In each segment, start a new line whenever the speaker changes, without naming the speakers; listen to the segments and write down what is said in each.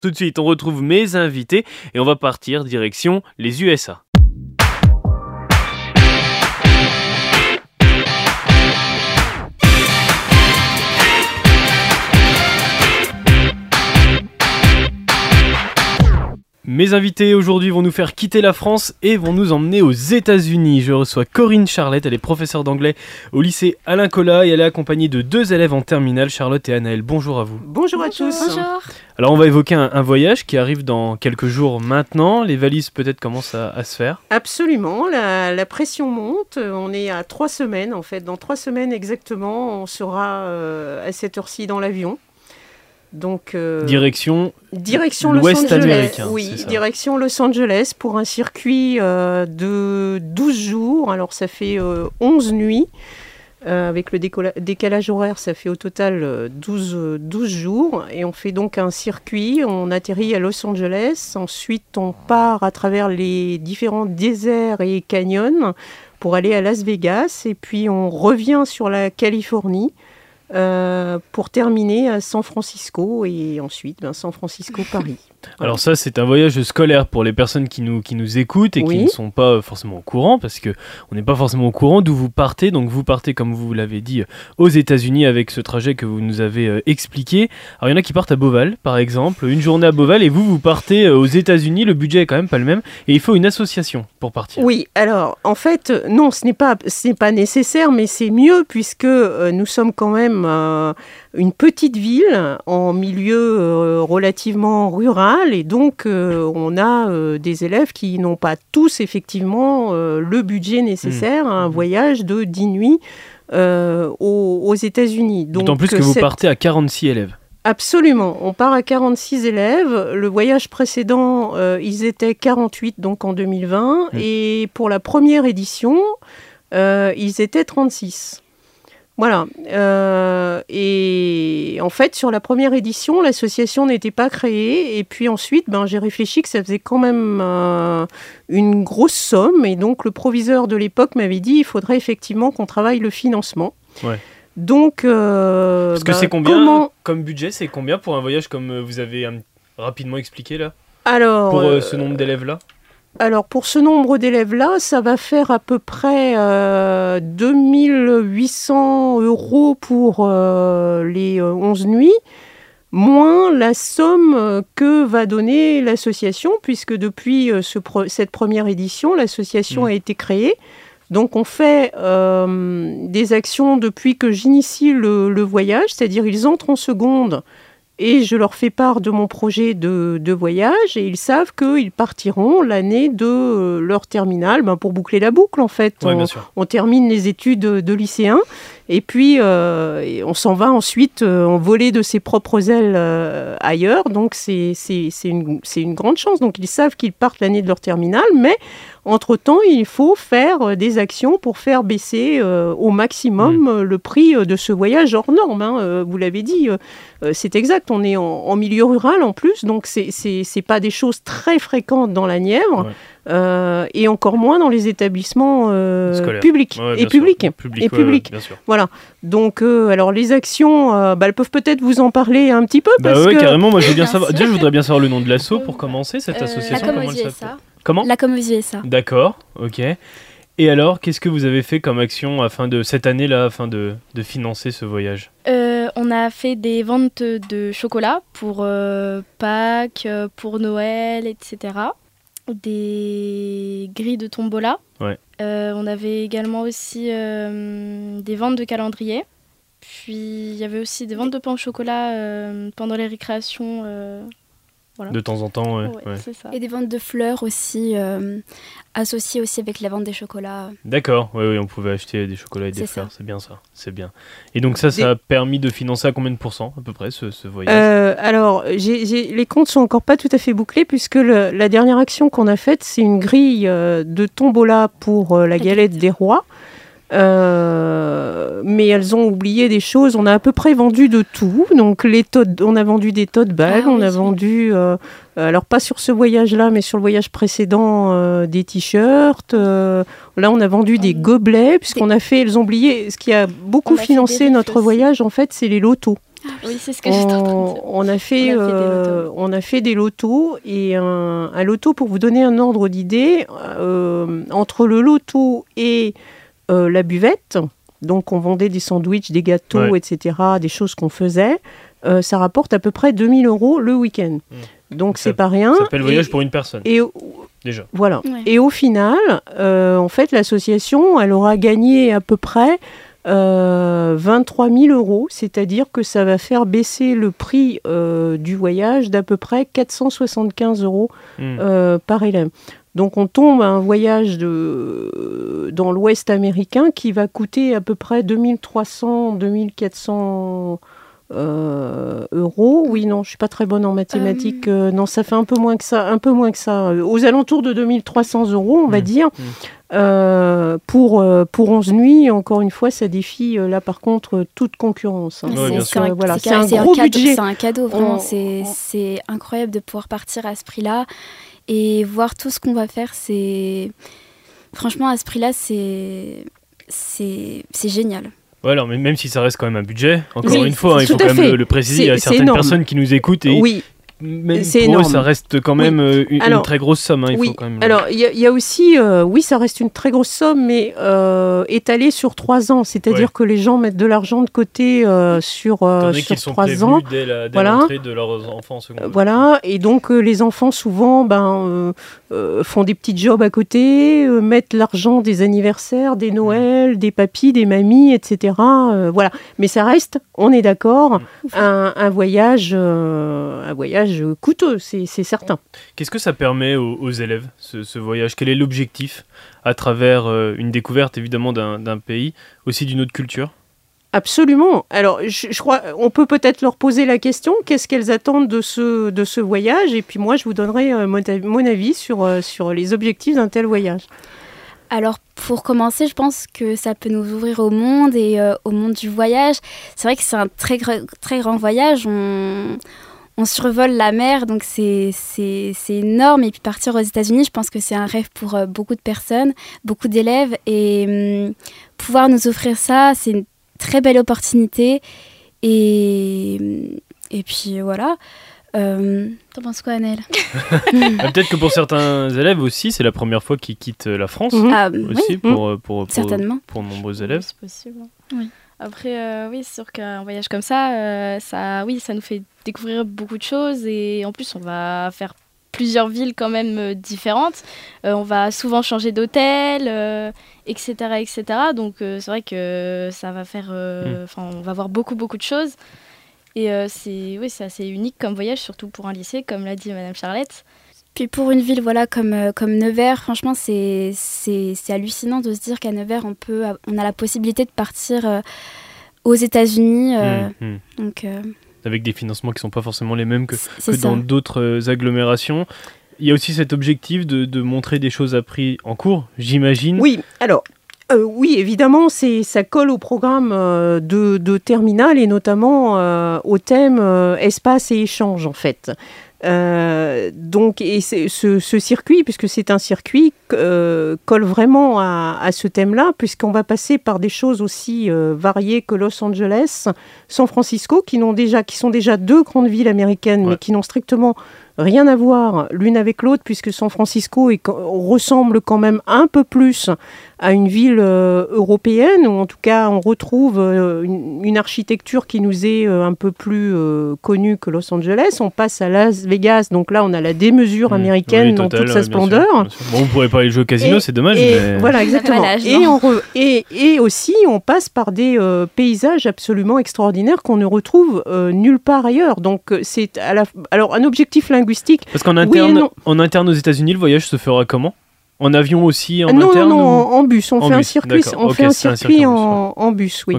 Tout de suite, on retrouve mes invités et on va partir direction les USA. Mes invités aujourd'hui vont nous faire quitter la France et vont nous emmener aux États-Unis. Je reçois Corinne Charlotte, elle est professeure d'anglais au lycée Alain Colas et elle est accompagnée de deux élèves en terminale, Charlotte et Anaël. Bonjour à vous.
Bonjour, à tous.
Bonjour.
Alors on va évoquer un, voyage qui arrive dans quelques jours maintenant. Les valises peut-être commencent à, se faire.
Absolument, la, pression monte. On est à trois semaines en fait. Dans trois semaines exactement, on sera euh, à cette heure-ci dans l'avion.
Donc, euh, direction,
direction Los Angeles. Oui, direction Los Angeles pour un circuit euh, de 12 jours. Alors, ça fait 11 euh, nuits. avec le décalage horaire, ça fait au total 12, 12 jours. Et on fait donc un circuit. On atterrit à Los Angeles. Ensuite, on part à travers les différents déserts et canyons pour aller à Las Vegas. Et puis, on revient sur la Californie. Euh, pour terminer à San Francisco et ensuite ben, San Francisco-Paris.
Alors ça, c'est un voyage scolaire pour les personnes qui nous, qui nous écoutent et qui ne sont pas forcément au courant, parce que on n'est pas forcément au courant d'où vous partez. Donc vous partez, comme vous l'avez dit, aux États-Unis avec ce trajet que vous nous avez euh, expliqué. Alors il y en a qui partent à Beauval, par exemple, une journée à Beauval, et vous, vous partez euh, aux États-Unis. Le budget est quand même pas le même, et il faut une association pour partir.
Oui, alors en fait, non, ce n'est pas, pas nécessaire, mais c'est mieux puisque euh, nous sommes quand même une petite ville en milieu relativement rural et donc euh, on a euh, des élèves qui n'ont pas tous effectivement euh, le budget nécessaire à un mmh. voyage de 10 nuits aux, États-Unis.
D'autant plus que vous partez à 46 élèves.
Absolument, on part à 46 élèves. Le voyage précédent, ils étaient 48 donc en 2020 mmh. et pour la première édition, ils étaient 36. Voilà. Euh, et en fait, sur la première édition, l'association n'était pas créée. Et puis ensuite, ben, j'ai réfléchi que ça faisait quand même euh, une grosse somme. Et donc, le proviseur de l'époque m'avait dit il faudrait effectivement qu'on travaille le financement. Donc.
Euh, Parce que c'est ben, combien comme budget C'est combien pour un voyage comme vous avez rapidement expliqué là?
Alors.
Pour ce nombre d'élèves là
alors pour ce nombre d'élèves-là, ça va faire à peu près 2800 euh, euros pour euh, les 11 euh, nuits, moins la somme que va donner l'association, puisque depuis cette première édition, l'association mmh. a été créée. Donc on fait des actions depuis que j'initie le voyage, c'est-à-dire ils entrent en seconde et je leur fais part de mon projet de, voyage et ils savent qu'ils partiront l'année de euh, leur terminale ben, pour boucler la boucle en fait. on, termine les études de lycéens et puis euh, on s'en va ensuite euh, en voler de ses propres ailes ailleurs. Donc c'est une, une grande chance. Donc ils savent qu'ils partent l'année de leur terminale, mais entre-temps, il faut faire des actions pour faire baisser au maximum mmh. le prix de ce voyage hors norme. Hein. Vous l'avez dit, c'est exact on est en, milieu rural en plus, donc c'est n'est pas des choses très fréquentes dans la Nièvre. Euh, et encore moins dans les établissements euh, publics et publics et publics. Voilà. Donc, euh, alors les actions, bah, elles peuvent peut-être vous en parler un petit peu.
Bah parce carrément. Moi, je bien savoir. Déjà, je voudrais bien savoir le nom de l'assaut pour commencer cette association.
La Comment USA.
Comment
La USA.
D'accord. Ok. Et alors, qu'est-ce que vous avez fait comme action afin de cette année-là, afin de, de, financer ce voyage
euh, On a fait des ventes de chocolat pour euh, Pâques, pour Noël, etc. Des grilles de tombola.
Ouais.
on avait également aussi des ventes de calendrier. Puis il y avait aussi des ventes de pain au chocolat pendant les récréations
de temps en temps, ouais.
Et des ventes de fleurs aussi, euh, associées aussi avec la vente des chocolats.
D'accord, oui, oui, on pouvait acheter des chocolats et des fleurs, c'est bien ça, c'est bien. Et donc ça, ça a permis de financer à combien de pourcents à peu près ce, voyage?
Euh, Alors, les comptes sont encore pas tout à fait bouclés puisque la dernière action qu'on a faite, c'est une grille euh, de tombola pour la galette des rois. Euh, mais elles ont oublié des choses. On a à peu près vendu de tout. Donc les on a vendu des tote bags, ah on a vendu, euh, alors pas sur ce voyage-là, mais sur le voyage précédent, euh, des t-shirts. là, on a vendu des ah gobelets puisqu'on a fait. Elles ont oublié. Ce qui a beaucoup financé notre voyage, en fait, c'est les lotos. Ah
Oui, c'est ce que j'étais en train de dire.
On a fait, on a fait, des, lotos et un, loto, pour vous donner un ordre d'idée, entre le loto et la buvette, donc on vendait des sandwichs, des gâteaux, etc., des choses qu'on faisait, ça rapporte à peu près 2000 euros le week-end. Mmh. Donc c'est pas rien.
Ça s'appelle voyage pour une personne.
Et déjà. Voilà. Et au final, euh, en fait, l'association, elle aura gagné à peu près 23 euh, 000 euros, c'est-à-dire que ça va faire baisser le prix euh, du voyage d'à peu près 475 euros hmm. par élève. Donc on tombe à un voyage de, dans l'Ouest américain qui va coûter à peu près 2300, 2400 euh, euros. Oui, non, je suis pas très bonne en mathématiques. Euh. Euh, non, ça fait un peu moins que ça, un peu moins que ça. Aux alentours de 2300 euros, on va mmh. dire. Mmh. pour, pour 11 nuits, encore une fois, ça défie là par contre toute concurrence. Hein.
c'est un, voilà, un, gros budget. C'est un cadeau, vraiment. C'est incroyable de pouvoir partir à ce prix-là et voir tout ce qu'on va faire. C'est franchement à ce prix-là, c'est c'est génial.
Ouais, alors, mais même si ça reste quand même un budget, encore une fois, hein, il faut quand même le, préciser, il y a certaines personnes qui nous écoutent et
oui
même pour énorme. eux, ça reste quand même euh, une, très grosse somme. Hein, il
oui.
faut quand même...
Alors, il y, a aussi, euh, oui, ça reste une très grosse somme, mais euh, étalée sur trois ans. C'est-à-dire que les gens mettent de l'argent de côté sur, sur trois ans.
Dès la, dès voilà. de leurs enfants
Voilà, et donc les enfants, souvent, ben, font des petits jobs à côté, mettent l'argent des anniversaires, des Noëls, des papis, des mamies, etc. voilà. Mais ça reste, on est d'accord, un, un, voyage, un voyage coûteux, c'est certain.
Qu'est-ce que ça permet aux, élèves, ce, voyage? Quel est l'objectif à travers euh, une découverte évidemment d'un pays, aussi d'une autre culture?
Absolument. Alors, je, crois, on peut peut-être leur poser la question qu'est-ce qu'elles attendent de ce, de ce voyage? Et puis moi, je vous donnerai euh, mon, avis sur, euh, sur les objectifs d'un tel voyage.
Alors pour commencer, je pense que ça peut nous ouvrir au monde et au monde du voyage. C'est vrai que c'est un très, très grand voyage. On, on survole la mer, donc c'est énorme. Et puis partir aux États-Unis, je pense que c'est un rêve pour euh, beaucoup de personnes, beaucoup d'élèves. Et hum, pouvoir nous offrir ça, c'est une très belle opportunité. Et, hum, et puis voilà. Euh, T'en penses quoi, Annelle
ah, Peut-être que pour certains élèves aussi, c'est la première fois qu'ils quittent la France.
Mhm. Ah,
aussi, pour, pour,
pour, Certainement.
Pour nombreux élèves.
C'est possible. Oui. Après, euh, oui, c'est sûr qu'un voyage comme ça, euh, ça, oui, ça nous fait découvrir beaucoup de choses et en plus, on va faire plusieurs villes quand même euh, différentes. on va souvent changer d'hôtel, etc., etc. Donc, c'est vrai que ça va faire, mm. enfin, on va voir beaucoup, beaucoup de choses. Et c'est, oui, c'est assez unique comme voyage, surtout pour un lycée, comme l'a dit Madame Charlotte.
Puis pour une ville voilà comme, euh, comme Nevers, franchement, c'est, c'est, hallucinant de se dire qu'à Nevers, on, peut, on a la possibilité de partir euh, aux États-Unis. Euh, mmh, mmh. donc,
Avec des financements qui ne sont pas forcément les mêmes que, que dans d'autres agglomérations. Il y a aussi cet objectif de, de montrer des choses apprises en cours, j'imagine.
Oui, alors oui, évidemment, c'est ça colle au programme de, de terminal et notamment au thème espace et échange en fait. Euh, donc, et ce, ce, circuit, puisque c'est un circuit, euh, colle vraiment à, ce thème-là, puisqu'on va passer par des choses aussi euh, variées que Los Angeles, San Francisco, qui, déjà, qui sont déjà deux grandes villes américaines, mais qui n'ont strictement rien à voir l'une avec l'autre, puisque San Francisco ressemble quand même un peu plus à une ville euh, européenne, ou en tout cas on retrouve euh, une, architecture qui nous est euh, un peu plus connue que Los Angeles. On passe à Las Vegas, donc là on a la démesure mmh. américaine dans toute sa splendeur.
bon, on pourrait pas aller jouer au casino, c'est dommage.
Voilà, exactement. et, et, aussi on passe par des paysages absolument extraordinaires qu'on ne retrouve nulle part ailleurs. Donc c'est alors un objectif linguistique.
Parce qu'en interne, en interne aux États-Unis, le voyage se fera comment? En avion aussi, en
non,
interne
Non, non, en, bus. On fait un circuit, on fait un circuit, en, bus, oui.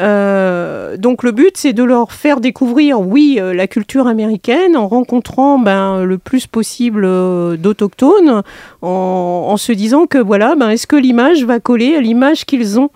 Euh, donc le but, c'est de leur faire découvrir, oui, euh, la culture américaine en rencontrant ben, le plus possible euh, d'autochtones, en, se disant que voilà, ben, est-ce que l'image va coller à l'image qu'ils ont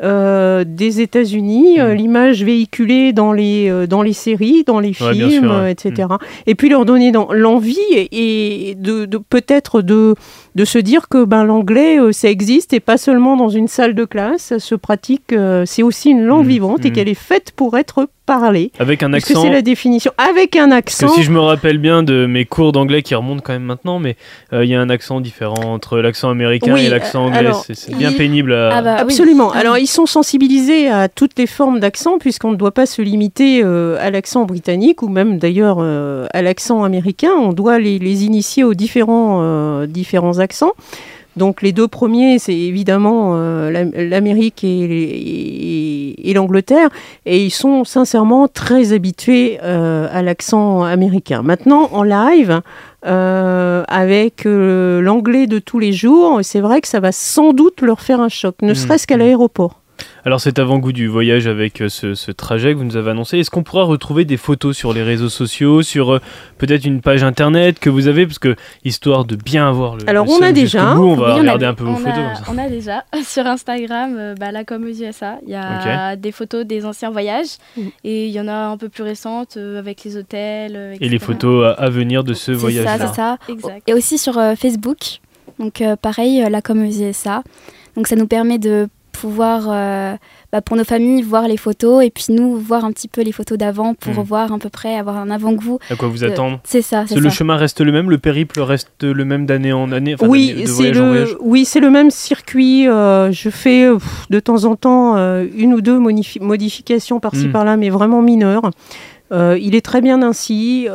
des États-Unis, euh, mm. l'image véhiculée dans les, dans les séries, dans les films, etc. Mm. Et puis leur donner l'envie et, de, peut-être de, de se dire que ben, l'anglais, ça existe et pas seulement dans une salle de classe, ça se pratique, c'est aussi une langue mmh, vivante et mmh. qu'elle est faite pour être parler.
Avec un accent.
C'est la définition. Avec un accent.
si je me rappelle bien de mes cours d'anglais qui remontent quand même maintenant, mais euh, il y a un accent différent entre l'accent américain et l'accent anglais. C'est bien pénible.
Ah bah Absolument. Ah alors ils sont sensibilisés à toutes les formes d'accent puisqu'on ne doit pas se limiter euh, à l'accent britannique ou même d'ailleurs euh, à l'accent américain. On doit les, les initier aux différents, différents accents. Donc les deux premiers, c'est évidemment euh, l'Amérique et, l'Angleterre, et ils sont sincèrement très habitués euh, à l'accent américain. Maintenant, en live, euh, avec l'anglais de tous les jours, c'est vrai que ça va sans doute leur faire un choc, ne mmh, serait-ce qu'à mmh. l'aéroport.
Alors cet avant-goût du voyage avec euh, ce, trajet que vous nous avez annoncé, est-ce qu'on pourra retrouver des photos sur les réseaux sociaux, sur euh, peut-être une page internet que vous avez, parce que histoire de bien avoir le.
Alors on a déjà.
on va regarder un peu vos photos.
on a déjà sur Instagram, euh, bah, là comme aux USA, il y a des photos des anciens voyages mm. et il y en a un peu plus récentes avec les hôtels.
Et les photos à, venir de ce voyage-là.
C'est ça, c'est ça. Exact. Et aussi sur Facebook, donc pareil, là comme aux USA. Donc ça nous permet de pouvoir, euh, bah, pour nos familles, voir les photos et puis nous, voir un petit peu les photos d'avant pour hmm. voir à peu près, avoir un avant-goût.
À quoi vous attendre
C'est ça.
Le chemin reste le même, le périple reste le même d'année en année
Oui, c'est le, oui, c'est le même circuit. Euh, je fais de temps en temps euh, une ou deux modifications par-ci hmm. par-là, mais vraiment mineures. il est très bien ainsi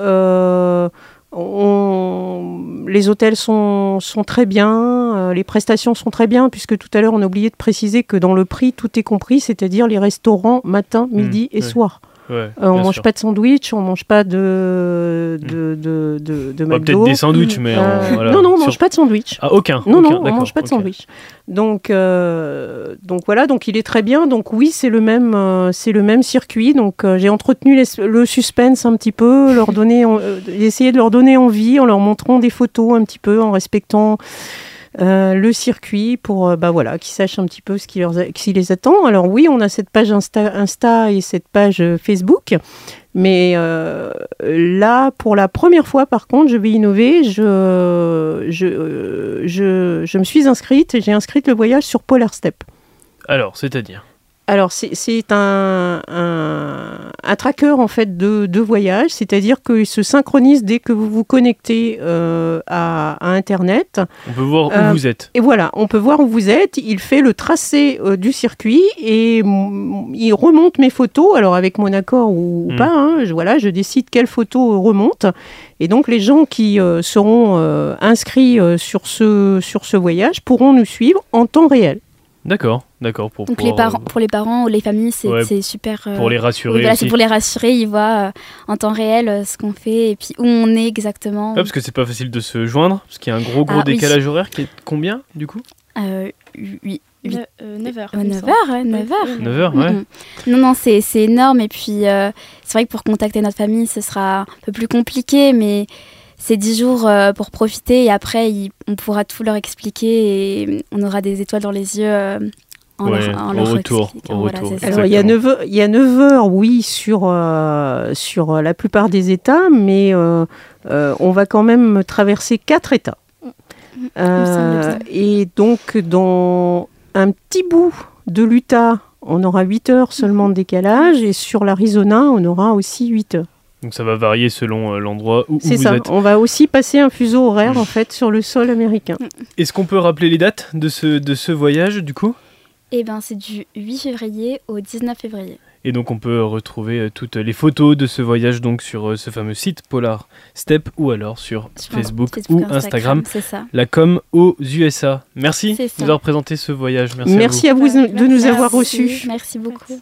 les hôtels sont, très bien, euh, les prestations sont très bien, puisque tout à l'heure on a oublié de préciser que dans le prix tout est compris, c'est-à-dire les restaurants matin, mmh, midi et soir.
Euh,
on mange pas de sandwich, on mange pas de de de, de, de
Peut-être des sandwichs, mais
euh, non non, on mange pas de sandwich.
Ah aucun.
Non non, on mange pas de sandwich. Donc euh, donc voilà, donc il est très bien. Donc oui, c'est le même c'est le même circuit. Donc j'ai entretenu le suspense un petit peu, leur donner, essayer de leur donner envie en leur montrant des photos un petit peu, en respectant euh, le circuit pour euh, bah voilà, qu'ils sachent un petit peu ce qui, leur les attend. Alors oui, on a cette page Insta, Insta et cette page euh, Facebook, mais là, pour la première fois, par contre, je vais innover. Je, je, je, je me suis inscrite, j'ai inscrite le voyage sur Polar Step.
Alors, c'est-à-dire?
Alors, c'est un, un, tracker en fait de, de voyage, c'est-à-dire qu'il se synchronise dès que vous vous connectez euh, à, Internet.
On peut voir où euh, vous êtes.
Et voilà, on peut voir où vous êtes. Il fait le tracé euh, du circuit et il remonte mes photos. Alors, avec mon accord ou, hmm. pas, hein, je, voilà, je décide quelle photo remonte. Et donc, les gens qui seront inscrits sur, ce, sur ce voyage pourront nous suivre en temps réel.
D'accord, d'accord.
Pour, Donc les parents, pour les parents ou les familles, c'est super.
Euh, pour les rassurer.
c'est pour les rassurer. Ils voient euh, en temps réel euh, ce qu'on fait et puis où on est exactement.
parce que c'est pas facile de se joindre, parce qu'il y a un gros gros ah, décalage horaire qui est combien du coup?
Oui. 9
heures.
9 heures, 9 heures.
9 heures, ouais.
Non, non, c'est énorme. Et puis, c'est vrai que pour contacter notre famille, ce sera un peu plus compliqué, mais c'est dix jours euh, pour profiter et après on pourra tout leur expliquer et on aura des étoiles dans les yeux euh, en leur,
au retour.
Alors il y a 9 heures, il y a 9 heures oui sur, euh, sur la plupart des États, mais on va quand même traverser quatre États. et donc dans un petit bout de l'Utah, on aura 8 heures seulement de décalage et sur l'Arizona, on aura aussi 8 heures.
Donc ça va varier selon euh, l'endroit où, vous
êtes. C'est ça. On va aussi passer un fuseau horaire en fait sur le sol américain.
Est-ce qu'on peut rappeler les dates de ce, de ce voyage du coup?
Eh bien c'est du 8 février au 19 février.
Et donc on peut retrouver euh, toutes les photos de ce voyage donc sur euh, ce fameux site Polar Step ou alors sur, Facebook, ou Instagram, la com aux USA. Merci de nous avoir présenté ce voyage.
Merci, à vous, de nous avoir reçus.
Merci beaucoup.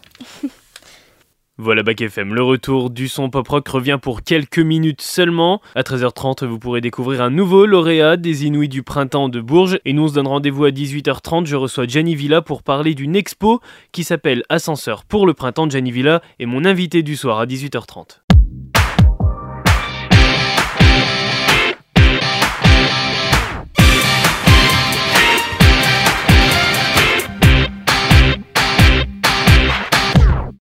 Voilà Bac FM, le retour du son pop rock revient pour quelques minutes seulement. À 13h30, vous pourrez découvrir un nouveau lauréat des Inouïs du printemps de Bourges. Et nous, on se donne rendez-vous à 18h30. Je reçois Gianni Villa pour parler d'une expo qui s'appelle Ascenseur pour le printemps. Gianni Villa est mon invité du soir à 18h30.